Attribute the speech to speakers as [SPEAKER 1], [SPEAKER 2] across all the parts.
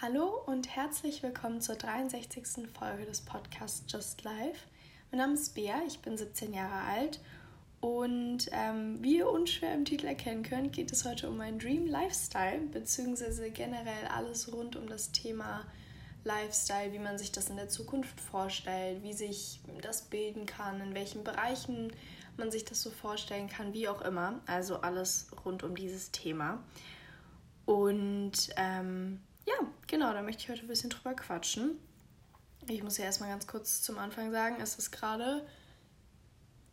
[SPEAKER 1] Hallo und herzlich willkommen zur 63. Folge des Podcasts Just Life. Mein Name ist Bea, ich bin 17 Jahre alt und ähm, wie ihr unschwer im Titel erkennen könnt, geht es heute um meinen Dream Lifestyle, beziehungsweise generell alles rund um das Thema Lifestyle, wie man sich das in der Zukunft vorstellt, wie sich das bilden kann, in welchen Bereichen man sich das so vorstellen kann, wie auch immer. Also alles rund um dieses Thema. Und ähm, ja, genau, da möchte ich heute ein bisschen drüber quatschen. Ich muss ja erstmal ganz kurz zum Anfang sagen, es ist gerade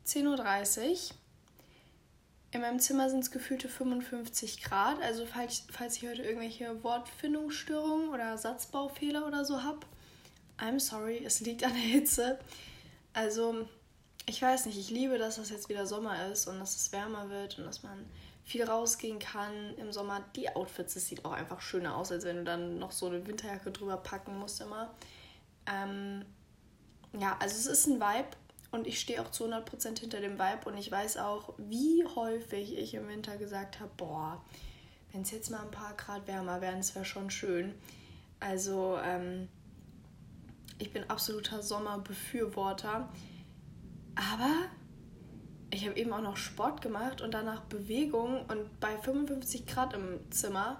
[SPEAKER 1] 10.30 Uhr. In meinem Zimmer sind es gefühlte 55 Grad. Also falls, falls ich heute irgendwelche Wortfindungsstörungen oder Satzbaufehler oder so habe, I'm sorry, es liegt an der Hitze. Also ich weiß nicht, ich liebe, dass das jetzt wieder Sommer ist und dass es wärmer wird und dass man viel rausgehen kann im Sommer. Die Outfits, es sieht auch einfach schöner aus, als wenn du dann noch so eine Winterjacke drüber packen musst immer. Ähm, ja, also es ist ein Vibe und ich stehe auch zu 100% hinter dem Vibe und ich weiß auch, wie häufig ich im Winter gesagt habe, boah, wenn es jetzt mal ein paar Grad wärmer wären, das wäre schon schön. Also ähm, ich bin absoluter Sommerbefürworter. Aber ich habe eben auch noch Sport gemacht und danach Bewegung und bei 55 Grad im Zimmer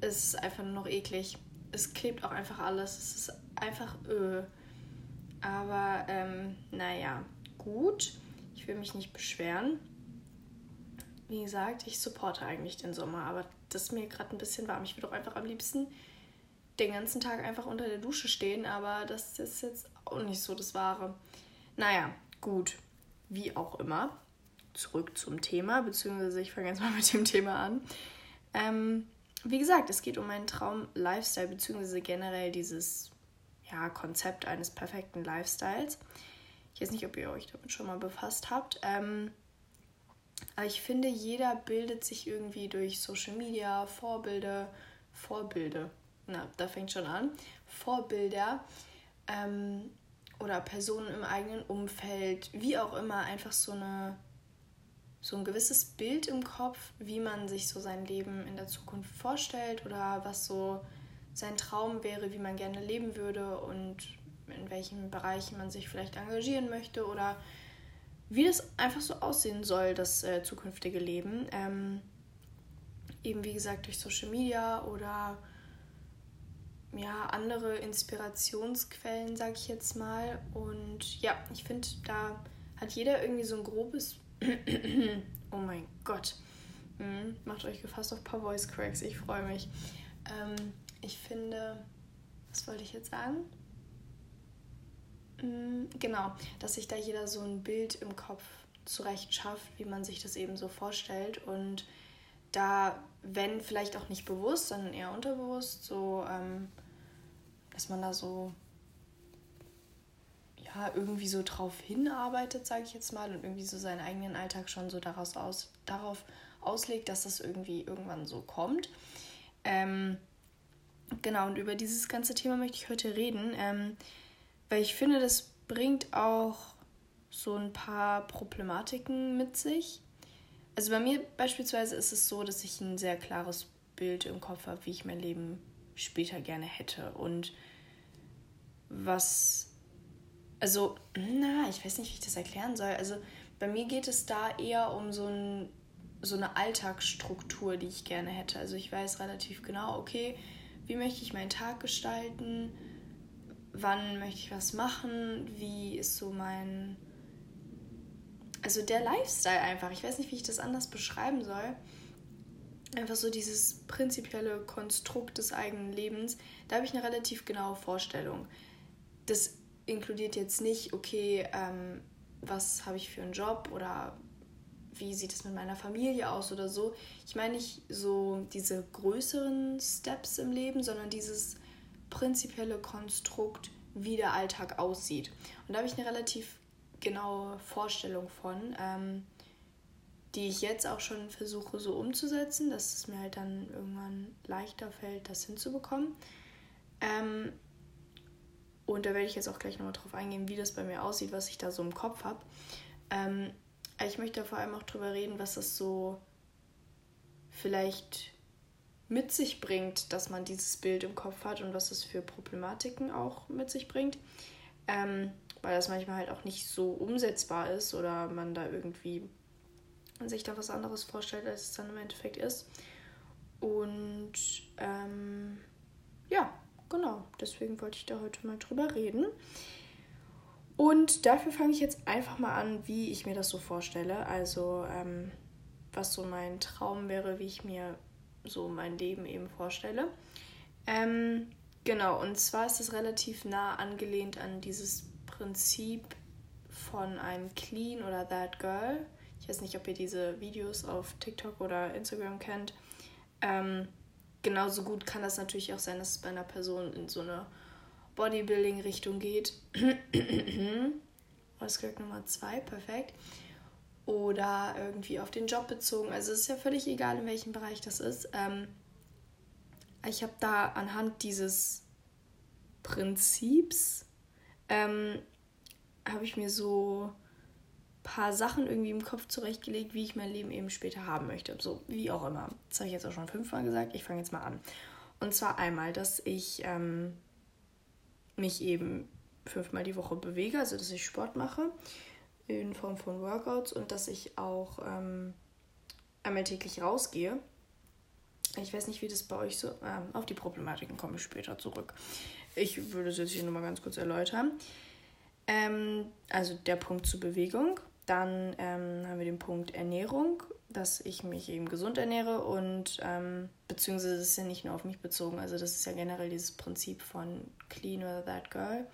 [SPEAKER 1] ist es einfach nur noch eklig. Es klebt auch einfach alles. Es ist einfach öh. Aber ähm, naja, gut. Ich will mich nicht beschweren. Wie gesagt, ich supporte eigentlich den Sommer, aber das ist mir gerade ein bisschen warm. Ich würde auch einfach am liebsten den ganzen Tag einfach unter der Dusche stehen, aber das ist jetzt auch nicht so das Wahre. Naja, gut. Wie auch immer zurück zum Thema, beziehungsweise ich fange jetzt mal mit dem Thema an. Ähm, wie gesagt, es geht um meinen Traum-Lifestyle, beziehungsweise generell dieses ja, Konzept eines perfekten Lifestyles. Ich weiß nicht, ob ihr euch damit schon mal befasst habt. Ähm, aber ich finde, jeder bildet sich irgendwie durch Social Media, Vorbilder, Vorbilder, na, da fängt schon an, Vorbilder ähm, oder Personen im eigenen Umfeld, wie auch immer, einfach so eine so ein gewisses Bild im Kopf, wie man sich so sein Leben in der Zukunft vorstellt oder was so sein Traum wäre, wie man gerne leben würde und in welchen Bereichen man sich vielleicht engagieren möchte oder wie das einfach so aussehen soll, das äh, zukünftige Leben. Ähm, eben wie gesagt durch Social Media oder ja, andere Inspirationsquellen, sag ich jetzt mal. Und ja, ich finde, da hat jeder irgendwie so ein grobes oh mein Gott. Mhm. Macht euch gefasst auf ein paar Voice Cracks. Ich freue mich. Ähm, ich finde, was wollte ich jetzt sagen? Mhm, genau, dass sich da jeder so ein Bild im Kopf zurecht schafft, wie man sich das eben so vorstellt. Und da, wenn vielleicht auch nicht bewusst, sondern eher unterbewusst, so, ähm, dass man da so ja, irgendwie so drauf hinarbeitet, sage ich jetzt mal, und irgendwie so seinen eigenen Alltag schon so daraus aus, darauf auslegt, dass das irgendwie irgendwann so kommt. Ähm, genau, und über dieses ganze Thema möchte ich heute reden, ähm, weil ich finde, das bringt auch so ein paar Problematiken mit sich. Also bei mir beispielsweise ist es so, dass ich ein sehr klares Bild im Kopf habe, wie ich mein Leben später gerne hätte und was also, na, ich weiß nicht, wie ich das erklären soll. Also, bei mir geht es da eher um so, ein, so eine Alltagsstruktur, die ich gerne hätte. Also, ich weiß relativ genau, okay, wie möchte ich meinen Tag gestalten? Wann möchte ich was machen? Wie ist so mein. Also, der Lifestyle einfach. Ich weiß nicht, wie ich das anders beschreiben soll. Einfach so dieses prinzipielle Konstrukt des eigenen Lebens. Da habe ich eine relativ genaue Vorstellung. Das inkludiert jetzt nicht, okay, ähm, was habe ich für einen Job oder wie sieht es mit meiner Familie aus oder so. Ich meine nicht so diese größeren Steps im Leben, sondern dieses prinzipielle Konstrukt, wie der Alltag aussieht. Und da habe ich eine relativ genaue Vorstellung von, ähm, die ich jetzt auch schon versuche so umzusetzen, dass es mir halt dann irgendwann leichter fällt, das hinzubekommen. Ähm, und da werde ich jetzt auch gleich nochmal drauf eingehen, wie das bei mir aussieht, was ich da so im Kopf habe. Ähm, ich möchte vor allem auch drüber reden, was das so vielleicht mit sich bringt, dass man dieses Bild im Kopf hat und was es für Problematiken auch mit sich bringt. Ähm, weil das manchmal halt auch nicht so umsetzbar ist oder man da irgendwie sich da was anderes vorstellt, als es dann im Endeffekt ist. Und ähm, ja, genau, deswegen wollte ich da heute mal drüber reden. Und dafür fange ich jetzt einfach mal an, wie ich mir das so vorstelle. Also, ähm, was so mein Traum wäre, wie ich mir so mein Leben eben vorstelle. Ähm, genau, und zwar ist es relativ nah angelehnt an dieses Prinzip von einem Clean oder That Girl. Ich weiß nicht, ob ihr diese Videos auf TikTok oder Instagram kennt. Ähm, genauso gut kann das natürlich auch sein, dass es bei einer Person in so eine Bodybuilding-Richtung geht. Ausgleich Nummer zwei, perfekt. Oder irgendwie auf den Job bezogen. Also es ist ja völlig egal, in welchem Bereich das ist. Ähm, ich habe da anhand dieses Prinzips ähm, habe ich mir so paar Sachen irgendwie im Kopf zurechtgelegt, wie ich mein Leben eben später haben möchte. So wie auch immer. Das habe ich jetzt auch schon fünfmal gesagt. Ich fange jetzt mal an. Und zwar einmal, dass ich ähm, mich eben fünfmal die Woche bewege, also dass ich Sport mache in Form von Workouts und dass ich auch ähm, einmal täglich rausgehe. Ich weiß nicht, wie das bei euch so. Ähm, auf die Problematiken komme ich später zurück. Ich würde es jetzt hier nochmal ganz kurz erläutern. Ähm, also der Punkt zur Bewegung. Dann ähm, haben wir den Punkt Ernährung, dass ich mich eben gesund ernähre und ähm, beziehungsweise das ist ja nicht nur auf mich bezogen, also das ist ja generell dieses Prinzip von Clean or That Girl.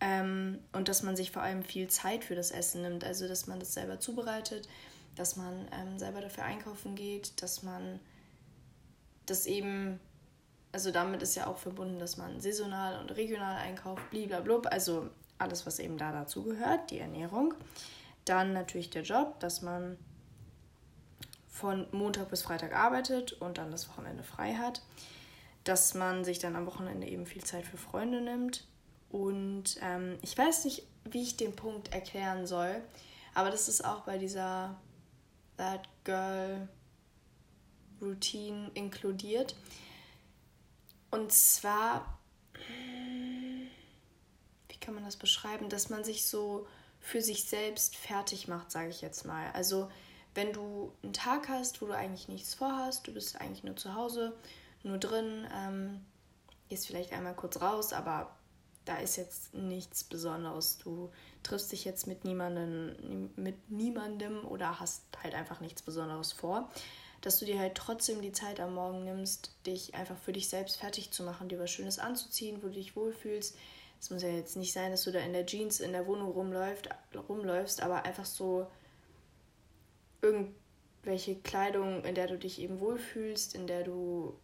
[SPEAKER 1] Ähm, und dass man sich vor allem viel Zeit für das Essen nimmt, also dass man das selber zubereitet, dass man ähm, selber dafür einkaufen geht, dass man das eben, also damit ist ja auch verbunden, dass man saisonal und regional einkauft, blablabla, also alles, was eben da dazu gehört, die Ernährung. Dann natürlich der Job, dass man von Montag bis Freitag arbeitet und dann das Wochenende frei hat. Dass man sich dann am Wochenende eben viel Zeit für Freunde nimmt. Und ähm, ich weiß nicht, wie ich den Punkt erklären soll, aber das ist auch bei dieser That Girl Routine inkludiert. Und zwar, wie kann man das beschreiben, dass man sich so für sich selbst fertig macht, sage ich jetzt mal. Also wenn du einen Tag hast, wo du eigentlich nichts vorhast, du bist eigentlich nur zu Hause, nur drin, ähm, gehst vielleicht einmal kurz raus, aber da ist jetzt nichts Besonderes. Du triffst dich jetzt mit niemandem, mit niemandem oder hast halt einfach nichts Besonderes vor. Dass du dir halt trotzdem die Zeit am Morgen nimmst, dich einfach für dich selbst fertig zu machen, dir was Schönes anzuziehen, wo du dich wohlfühlst, es muss ja jetzt nicht sein, dass du da in der Jeans in der Wohnung rumläuft, rumläufst, aber einfach so irgendwelche Kleidung, in der du dich eben wohlfühlst, in der du.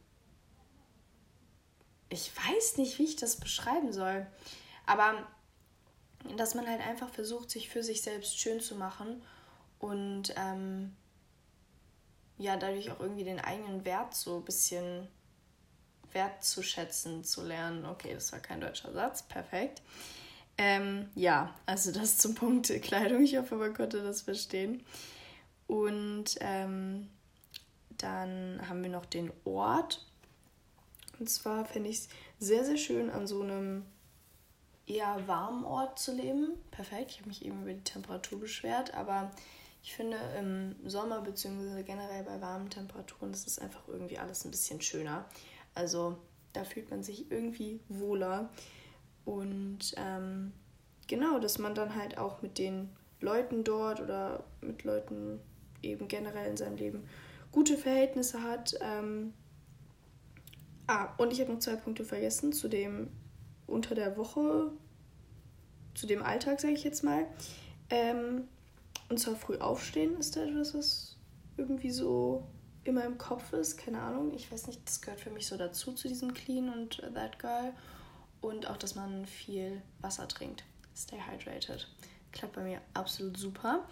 [SPEAKER 1] Ich weiß nicht, wie ich das beschreiben soll. Aber dass man halt einfach versucht, sich für sich selbst schön zu machen und ähm, ja, dadurch auch irgendwie den eigenen Wert so ein bisschen wertzuschätzen zu lernen. Okay, das war kein deutscher Satz, perfekt. Ähm, ja, also das zum Punkt Kleidung. Ich hoffe, man konnte das verstehen. Und ähm, dann haben wir noch den Ort. Und zwar finde ich es sehr, sehr schön, an so einem eher warmen Ort zu leben. Perfekt, ich habe mich eben über die Temperatur beschwert, aber ich finde im Sommer bzw. generell bei warmen Temperaturen, ist einfach irgendwie alles ein bisschen schöner. Also da fühlt man sich irgendwie wohler. Und ähm, genau, dass man dann halt auch mit den Leuten dort oder mit Leuten eben generell in seinem Leben gute Verhältnisse hat. Ähm, ah, und ich habe noch zwei Punkte vergessen zu dem unter der Woche, zu dem Alltag, sage ich jetzt mal. Ähm, und zwar früh aufstehen ist da etwas, was irgendwie so immer im Kopf ist. Keine Ahnung, ich weiß nicht, das gehört für mich so dazu, zu diesem Clean und That Girl. Und auch, dass man viel Wasser trinkt. Stay hydrated. Klappt bei mir absolut super.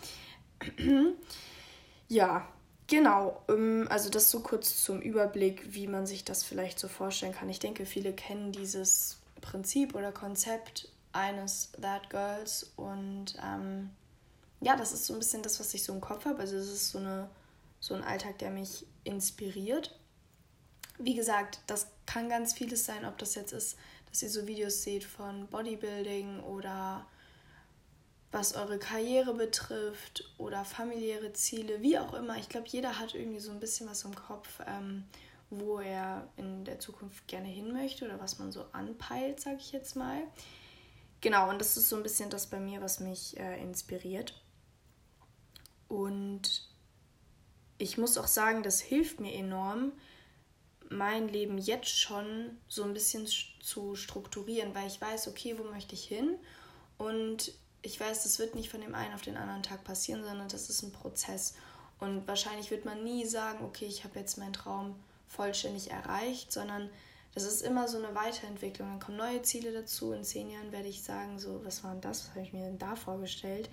[SPEAKER 1] ja, genau. Ähm, also das so kurz zum Überblick, wie man sich das vielleicht so vorstellen kann. Ich denke, viele kennen dieses Prinzip oder Konzept eines That Girls. Und ähm, ja, das ist so ein bisschen das, was ich so im Kopf habe. Also es ist so eine so ein Alltag, der mich inspiriert. wie gesagt, das kann ganz vieles sein, ob das jetzt ist, dass ihr so Videos seht von Bodybuilding oder was eure Karriere betrifft oder familiäre Ziele, wie auch immer. Ich glaube, jeder hat irgendwie so ein bisschen was im Kopf, ähm, wo er in der Zukunft gerne hin möchte oder was man so anpeilt, sage ich jetzt mal. Genau, und das ist so ein bisschen das bei mir, was mich äh, inspiriert. Und ich muss auch sagen, das hilft mir enorm, mein Leben jetzt schon so ein bisschen zu strukturieren, weil ich weiß, okay, wo möchte ich hin? Und ich weiß, das wird nicht von dem einen auf den anderen Tag passieren, sondern das ist ein Prozess. Und wahrscheinlich wird man nie sagen, okay, ich habe jetzt meinen Traum vollständig erreicht, sondern das ist immer so eine Weiterentwicklung. Dann kommen neue Ziele dazu. In zehn Jahren werde ich sagen, so, was war denn das? Was habe ich mir denn da vorgestellt?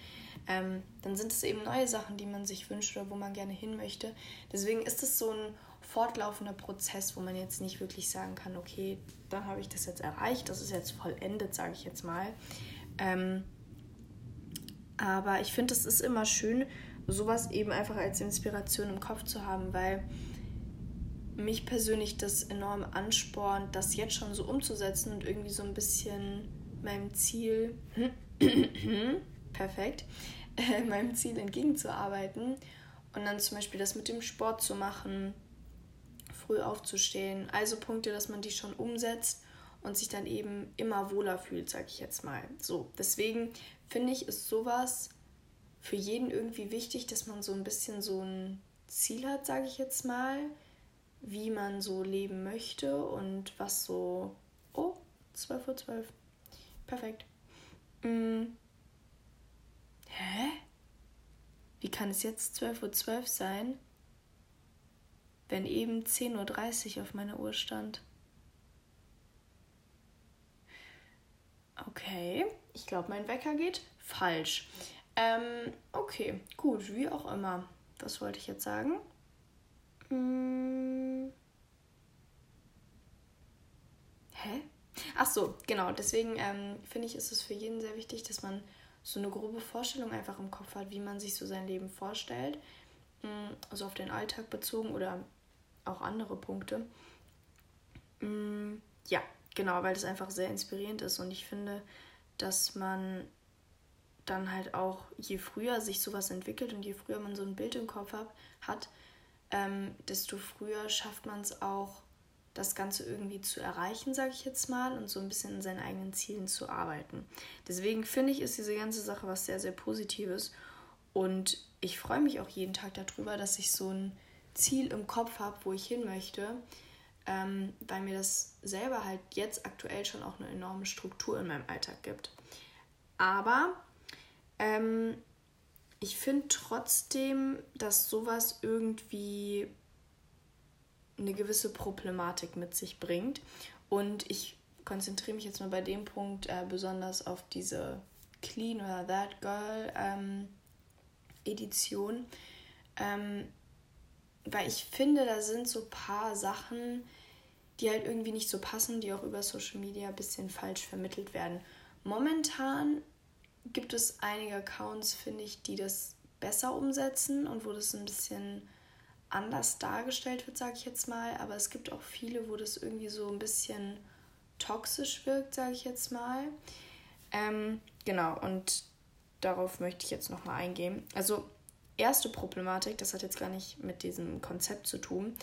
[SPEAKER 1] Ähm, dann sind es eben neue Sachen, die man sich wünscht oder wo man gerne hin möchte. Deswegen ist es so ein fortlaufender Prozess, wo man jetzt nicht wirklich sagen kann, okay, dann habe ich das jetzt erreicht, das ist jetzt vollendet, sage ich jetzt mal. Ähm, aber ich finde, es ist immer schön, sowas eben einfach als Inspiration im Kopf zu haben, weil mich persönlich das enorm anspornt, das jetzt schon so umzusetzen und irgendwie so ein bisschen meinem Ziel, perfekt, äh, meinem Ziel entgegenzuarbeiten und dann zum Beispiel das mit dem Sport zu machen, früh aufzustehen, also Punkte, dass man die schon umsetzt und sich dann eben immer wohler fühlt, sag ich jetzt mal. So, deswegen finde ich, ist sowas für jeden irgendwie wichtig, dass man so ein bisschen so ein Ziel hat, sage ich jetzt mal, wie man so leben möchte und was so. Oh, 12.12 Uhr. 12. Perfekt. Hm. Hä? Wie kann es jetzt 12.12 Uhr 12 sein, wenn eben 10.30 Uhr auf meiner Uhr stand? Okay, ich glaube, mein Wecker geht falsch. Ähm, okay, gut, wie auch immer. Was wollte ich jetzt sagen? Hm. Hä? Ach so, genau. Deswegen ähm, finde ich, ist es für jeden sehr wichtig, dass man so eine grobe Vorstellung einfach im Kopf hat, wie man sich so sein Leben vorstellt. Hm, also auf den Alltag bezogen oder auch andere Punkte. Hm, ja, Genau, weil das einfach sehr inspirierend ist und ich finde, dass man dann halt auch, je früher sich sowas entwickelt und je früher man so ein Bild im Kopf hat, ähm, desto früher schafft man es auch, das Ganze irgendwie zu erreichen, sage ich jetzt mal, und so ein bisschen in seinen eigenen Zielen zu arbeiten. Deswegen finde ich, ist diese ganze Sache was sehr, sehr Positives. Und ich freue mich auch jeden Tag darüber, dass ich so ein Ziel im Kopf habe, wo ich hin möchte ähm, weil mir das selber halt jetzt aktuell schon auch eine enorme Struktur in meinem Alltag gibt. Aber ähm, ich finde trotzdem, dass sowas irgendwie eine gewisse Problematik mit sich bringt. Und ich konzentriere mich jetzt mal bei dem Punkt äh, besonders auf diese Clean oder That Girl ähm, Edition. Ähm, weil ich finde, da sind so ein paar Sachen, die halt irgendwie nicht so passen, die auch über Social Media ein bisschen falsch vermittelt werden. Momentan gibt es einige Accounts, finde ich, die das besser umsetzen und wo das ein bisschen anders dargestellt wird, sage ich jetzt mal. Aber es gibt auch viele, wo das irgendwie so ein bisschen toxisch wirkt, sage ich jetzt mal. Ähm, genau, und darauf möchte ich jetzt nochmal eingehen. Also, erste Problematik, das hat jetzt gar nicht mit diesem Konzept zu tun,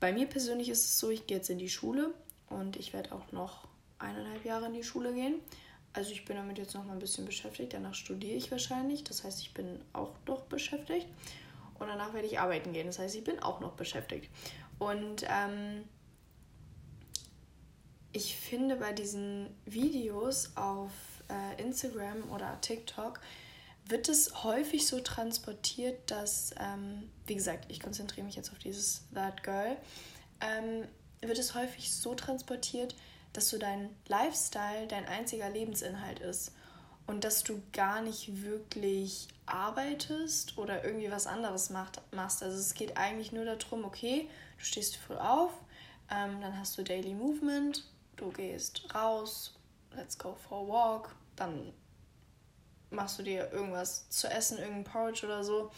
[SPEAKER 1] bei mir persönlich ist es so, ich gehe jetzt in die Schule und ich werde auch noch eineinhalb Jahre in die Schule gehen. Also ich bin damit jetzt noch mal ein bisschen beschäftigt. Danach studiere ich wahrscheinlich. Das heißt, ich bin auch noch beschäftigt. Und danach werde ich arbeiten gehen. Das heißt, ich bin auch noch beschäftigt. Und ähm, ich finde bei diesen Videos auf äh, Instagram oder TikTok wird es häufig so transportiert, dass, ähm, wie gesagt, ich konzentriere mich jetzt auf dieses That Girl, ähm, wird es häufig so transportiert, dass so dein Lifestyle dein einziger Lebensinhalt ist und dass du gar nicht wirklich arbeitest oder irgendwie was anderes macht, machst. Also es geht eigentlich nur darum, okay, du stehst früh auf, ähm, dann hast du Daily Movement, du gehst raus, let's go for a walk, dann machst du dir irgendwas zu essen, irgendein Porridge oder so.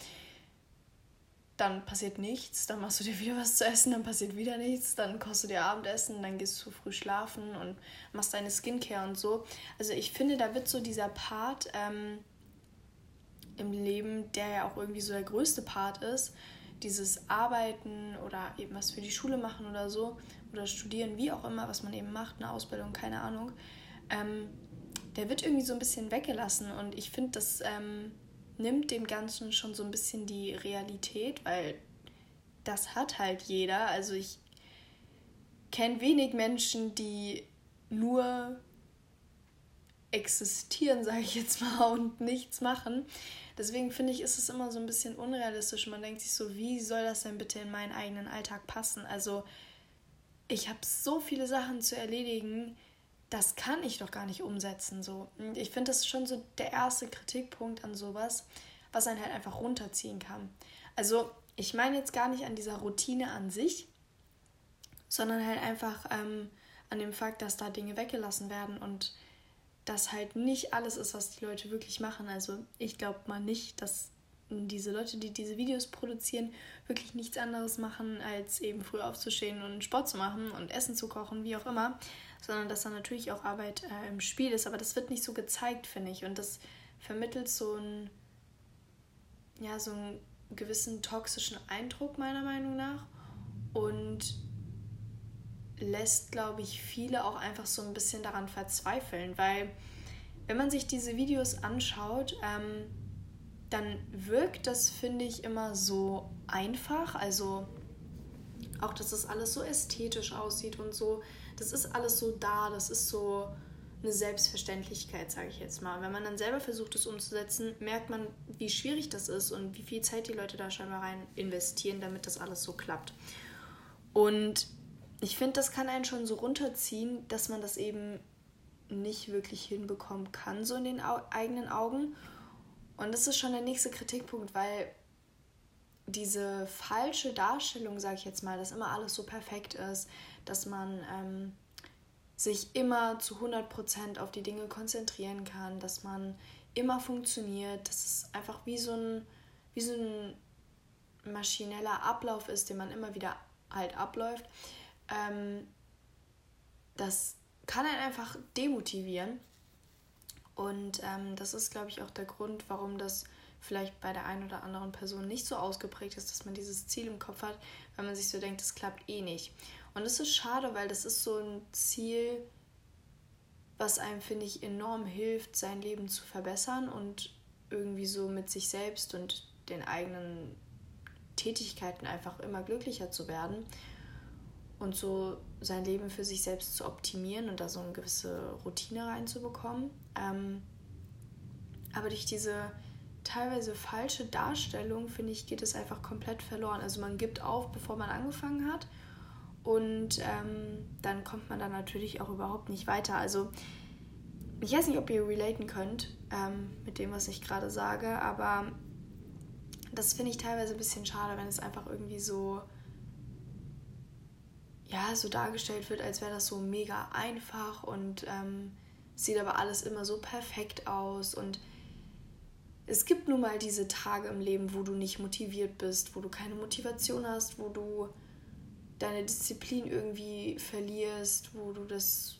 [SPEAKER 1] Dann passiert nichts, dann machst du dir wieder was zu essen, dann passiert wieder nichts, dann kochst du dir Abendessen, dann gehst du früh schlafen und machst deine Skincare und so. Also ich finde, da wird so dieser Part ähm, im Leben, der ja auch irgendwie so der größte Part ist, dieses Arbeiten oder eben was für die Schule machen oder so oder studieren, wie auch immer, was man eben macht, eine Ausbildung, keine Ahnung, ähm, der wird irgendwie so ein bisschen weggelassen und ich finde, das ähm, nimmt dem Ganzen schon so ein bisschen die Realität, weil das hat halt jeder. Also ich kenne wenig Menschen, die nur existieren, sage ich jetzt mal, und nichts machen. Deswegen finde ich, ist es immer so ein bisschen unrealistisch. Man denkt sich so, wie soll das denn bitte in meinen eigenen Alltag passen? Also ich habe so viele Sachen zu erledigen, das kann ich doch gar nicht umsetzen. So. Und ich finde, das ist schon so der erste Kritikpunkt an sowas, was einen halt einfach runterziehen kann. Also ich meine jetzt gar nicht an dieser Routine an sich, sondern halt einfach ähm, an dem Fakt, dass da Dinge weggelassen werden und das halt nicht alles ist, was die Leute wirklich machen. Also ich glaube mal nicht, dass diese Leute, die diese Videos produzieren, wirklich nichts anderes machen, als eben früh aufzustehen und Sport zu machen und Essen zu kochen, wie auch immer, sondern dass da natürlich auch Arbeit äh, im Spiel ist. Aber das wird nicht so gezeigt, finde ich. Und das vermittelt so ein, ja, so einen gewissen toxischen Eindruck, meiner Meinung nach. Und lässt, glaube ich, viele auch einfach so ein bisschen daran verzweifeln, weil wenn man sich diese Videos anschaut, ähm, dann wirkt das, finde ich, immer so einfach. Also auch, dass das alles so ästhetisch aussieht und so. Das ist alles so da, das ist so eine Selbstverständlichkeit, sage ich jetzt mal. Wenn man dann selber versucht, es umzusetzen, merkt man, wie schwierig das ist und wie viel Zeit die Leute da scheinbar rein investieren, damit das alles so klappt. Und ich finde, das kann einen schon so runterziehen, dass man das eben nicht wirklich hinbekommen kann, so in den eigenen Augen. Und das ist schon der nächste Kritikpunkt, weil diese falsche Darstellung, sage ich jetzt mal, dass immer alles so perfekt ist, dass man ähm, sich immer zu 100% auf die Dinge konzentrieren kann, dass man immer funktioniert, dass es einfach wie so ein, wie so ein maschineller Ablauf ist, den man immer wieder halt abläuft. Ähm, das kann einen einfach demotivieren und ähm, das ist, glaube ich, auch der Grund, warum das vielleicht bei der einen oder anderen Person nicht so ausgeprägt ist, dass man dieses Ziel im Kopf hat, weil man sich so denkt, das klappt eh nicht. Und das ist schade, weil das ist so ein Ziel, was einem, finde ich, enorm hilft, sein Leben zu verbessern und irgendwie so mit sich selbst und den eigenen Tätigkeiten einfach immer glücklicher zu werden und so sein Leben für sich selbst zu optimieren und da so eine gewisse Routine reinzubekommen. Ähm, aber durch diese teilweise falsche Darstellung, finde ich, geht es einfach komplett verloren. Also man gibt auf, bevor man angefangen hat und ähm, dann kommt man da natürlich auch überhaupt nicht weiter. Also ich weiß nicht, ob ihr relaten könnt ähm, mit dem, was ich gerade sage, aber das finde ich teilweise ein bisschen schade, wenn es einfach irgendwie so ja, so dargestellt wird, als wäre das so mega einfach und ähm, sieht aber alles immer so perfekt aus. Und es gibt nun mal diese Tage im Leben, wo du nicht motiviert bist, wo du keine Motivation hast, wo du deine Disziplin irgendwie verlierst, wo du das,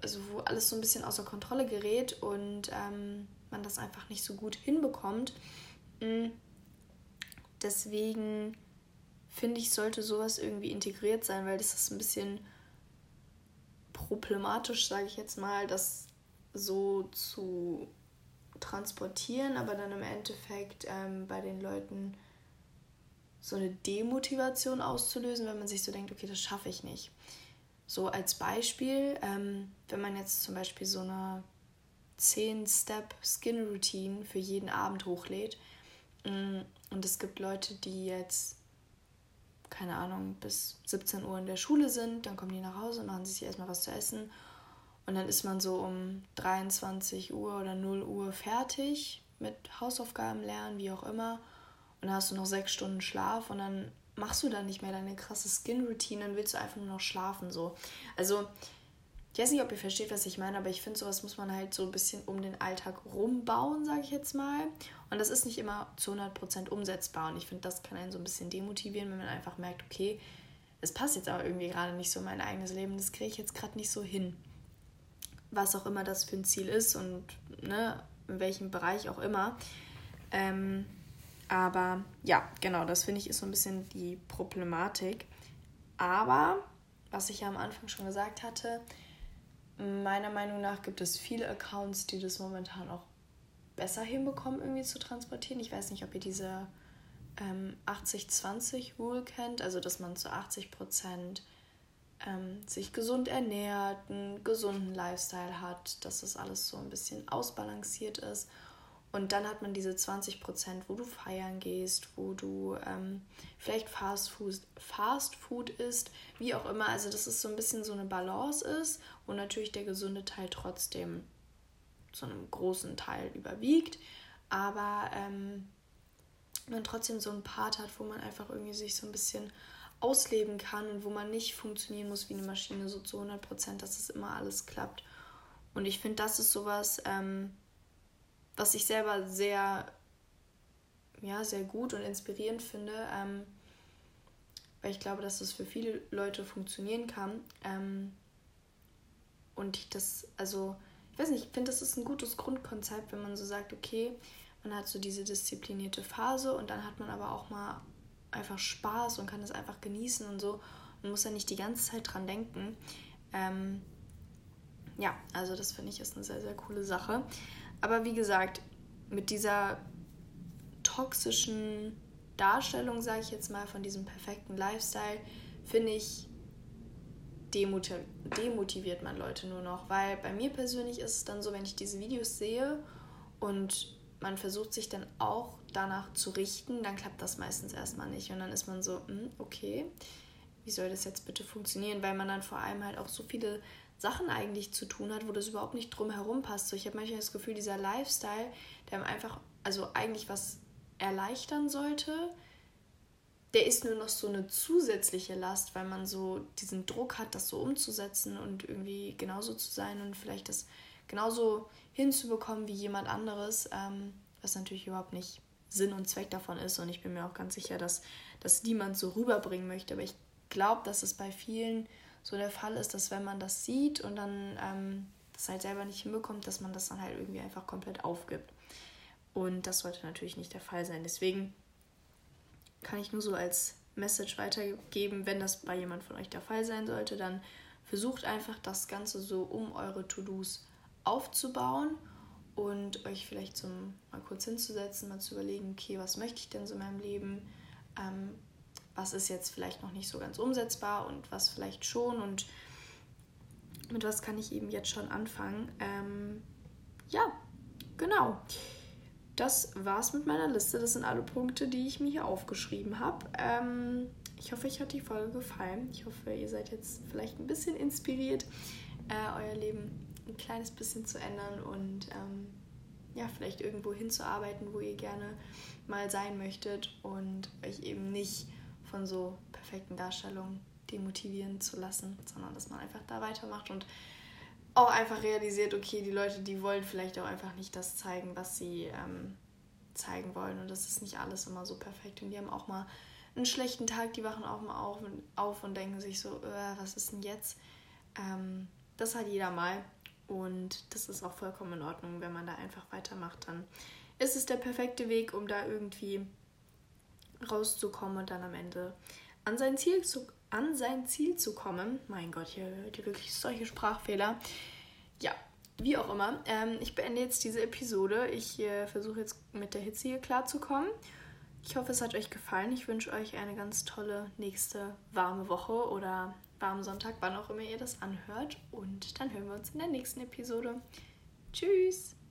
[SPEAKER 1] also wo alles so ein bisschen außer Kontrolle gerät und ähm, man das einfach nicht so gut hinbekommt. Mm. Deswegen finde ich, sollte sowas irgendwie integriert sein, weil das ist ein bisschen problematisch, sage ich jetzt mal, das so zu transportieren, aber dann im Endeffekt ähm, bei den Leuten so eine Demotivation auszulösen, wenn man sich so denkt, okay, das schaffe ich nicht. So als Beispiel, ähm, wenn man jetzt zum Beispiel so eine 10-Step-Skin-Routine für jeden Abend hochlädt mm, und es gibt Leute, die jetzt keine Ahnung, bis 17 Uhr in der Schule sind, dann kommen die nach Hause, machen sich erstmal was zu essen und dann ist man so um 23 Uhr oder 0 Uhr fertig mit Hausaufgaben lernen, wie auch immer. Und dann hast du noch sechs Stunden Schlaf und dann machst du dann nicht mehr deine krasse Skin-Routine, dann willst du einfach nur noch schlafen so. Also ich weiß nicht, ob ihr versteht, was ich meine, aber ich finde, sowas muss man halt so ein bisschen um den Alltag rumbauen, sage ich jetzt mal. Und das ist nicht immer zu 100% umsetzbar. Und ich finde, das kann einen so ein bisschen demotivieren, wenn man einfach merkt, okay, es passt jetzt aber irgendwie gerade nicht so in mein eigenes Leben, das kriege ich jetzt gerade nicht so hin. Was auch immer das für ein Ziel ist und ne, in welchem Bereich auch immer. Ähm, aber ja, genau, das finde ich ist so ein bisschen die Problematik. Aber, was ich ja am Anfang schon gesagt hatte, meiner Meinung nach gibt es viele Accounts, die das momentan auch besser hinbekommen, irgendwie zu transportieren. Ich weiß nicht, ob ihr diese ähm, 80-20-Rule kennt, also dass man zu 80 Prozent ähm, sich gesund ernährt, einen gesunden Lifestyle hat, dass das alles so ein bisschen ausbalanciert ist. Und dann hat man diese 20 Prozent, wo du feiern gehst, wo du ähm, vielleicht Fast Food, Fast Food isst, wie auch immer. Also, dass es so ein bisschen so eine Balance ist und natürlich der gesunde Teil trotzdem zu einem großen Teil überwiegt. Aber ähm, man trotzdem so einen Part hat, wo man einfach irgendwie sich so ein bisschen ausleben kann und wo man nicht funktionieren muss wie eine Maschine, so zu 100 Prozent, dass es immer alles klappt. Und ich finde, das ist sowas. Ähm, was ich selber sehr, ja, sehr gut und inspirierend finde, ähm, weil ich glaube, dass das für viele Leute funktionieren kann. Ähm, und ich das, also, ich weiß nicht, ich finde, das ist ein gutes Grundkonzept, wenn man so sagt, okay, man hat so diese disziplinierte Phase und dann hat man aber auch mal einfach Spaß und kann es einfach genießen und so und muss ja nicht die ganze Zeit dran denken. Ähm, ja, also das finde ich ist eine sehr, sehr coole Sache. Aber wie gesagt, mit dieser toxischen Darstellung, sage ich jetzt mal, von diesem perfekten Lifestyle, finde ich, demotiviert man Leute nur noch. Weil bei mir persönlich ist es dann so, wenn ich diese Videos sehe und man versucht sich dann auch danach zu richten, dann klappt das meistens erstmal nicht. Und dann ist man so, hm, okay, wie soll das jetzt bitte funktionieren? Weil man dann vor allem halt auch so viele Sachen eigentlich zu tun hat, wo das überhaupt nicht drum herum passt. So, ich habe manchmal das Gefühl, dieser Lifestyle, der einfach, also eigentlich was erleichtern sollte, der ist nur noch so eine zusätzliche Last, weil man so diesen Druck hat, das so umzusetzen und irgendwie genauso zu sein und vielleicht das genauso hinzubekommen wie jemand anderes, ähm, was natürlich überhaupt nicht Sinn und Zweck davon ist. Und ich bin mir auch ganz sicher, dass das niemand so rüberbringen möchte. Aber ich glaube, dass es bei vielen so der Fall ist, dass wenn man das sieht und dann ähm, das halt selber nicht hinbekommt, dass man das dann halt irgendwie einfach komplett aufgibt. Und das sollte natürlich nicht der Fall sein. Deswegen kann ich nur so als Message weitergeben, wenn das bei jemand von euch der Fall sein sollte, dann versucht einfach das Ganze so um eure To-Dos aufzubauen und euch vielleicht so mal kurz hinzusetzen, mal zu überlegen, okay, was möchte ich denn so in meinem Leben? Ähm, was ist jetzt vielleicht noch nicht so ganz umsetzbar und was vielleicht schon und mit was kann ich eben jetzt schon anfangen. Ähm, ja, genau. Das war's mit meiner Liste. Das sind alle Punkte, die ich mir hier aufgeschrieben habe. Ähm, ich hoffe, euch hat die Folge gefallen. Ich hoffe, ihr seid jetzt vielleicht ein bisschen inspiriert, äh, euer Leben ein kleines bisschen zu ändern und ähm, ja, vielleicht irgendwo hinzuarbeiten, wo ihr gerne mal sein möchtet und euch eben nicht von so perfekten Darstellungen demotivieren zu lassen, sondern dass man einfach da weitermacht und auch einfach realisiert, okay, die Leute, die wollen vielleicht auch einfach nicht das zeigen, was sie ähm, zeigen wollen. Und das ist nicht alles immer so perfekt. Und die haben auch mal einen schlechten Tag, die wachen auch mal auf und, auf und denken sich so, äh, was ist denn jetzt? Ähm, das hat jeder mal. Und das ist auch vollkommen in Ordnung, wenn man da einfach weitermacht. Dann ist es der perfekte Weg, um da irgendwie rauszukommen und dann am Ende an sein Ziel zu, an sein Ziel zu kommen. Mein Gott, hier hört ihr wirklich solche Sprachfehler. Ja, wie auch immer. Ähm, ich beende jetzt diese Episode. Ich äh, versuche jetzt mit der Hitze hier klarzukommen. Ich hoffe, es hat euch gefallen. Ich wünsche euch eine ganz tolle nächste warme Woche oder warmen Sonntag, wann auch immer ihr das anhört. Und dann hören wir uns in der nächsten Episode. Tschüss!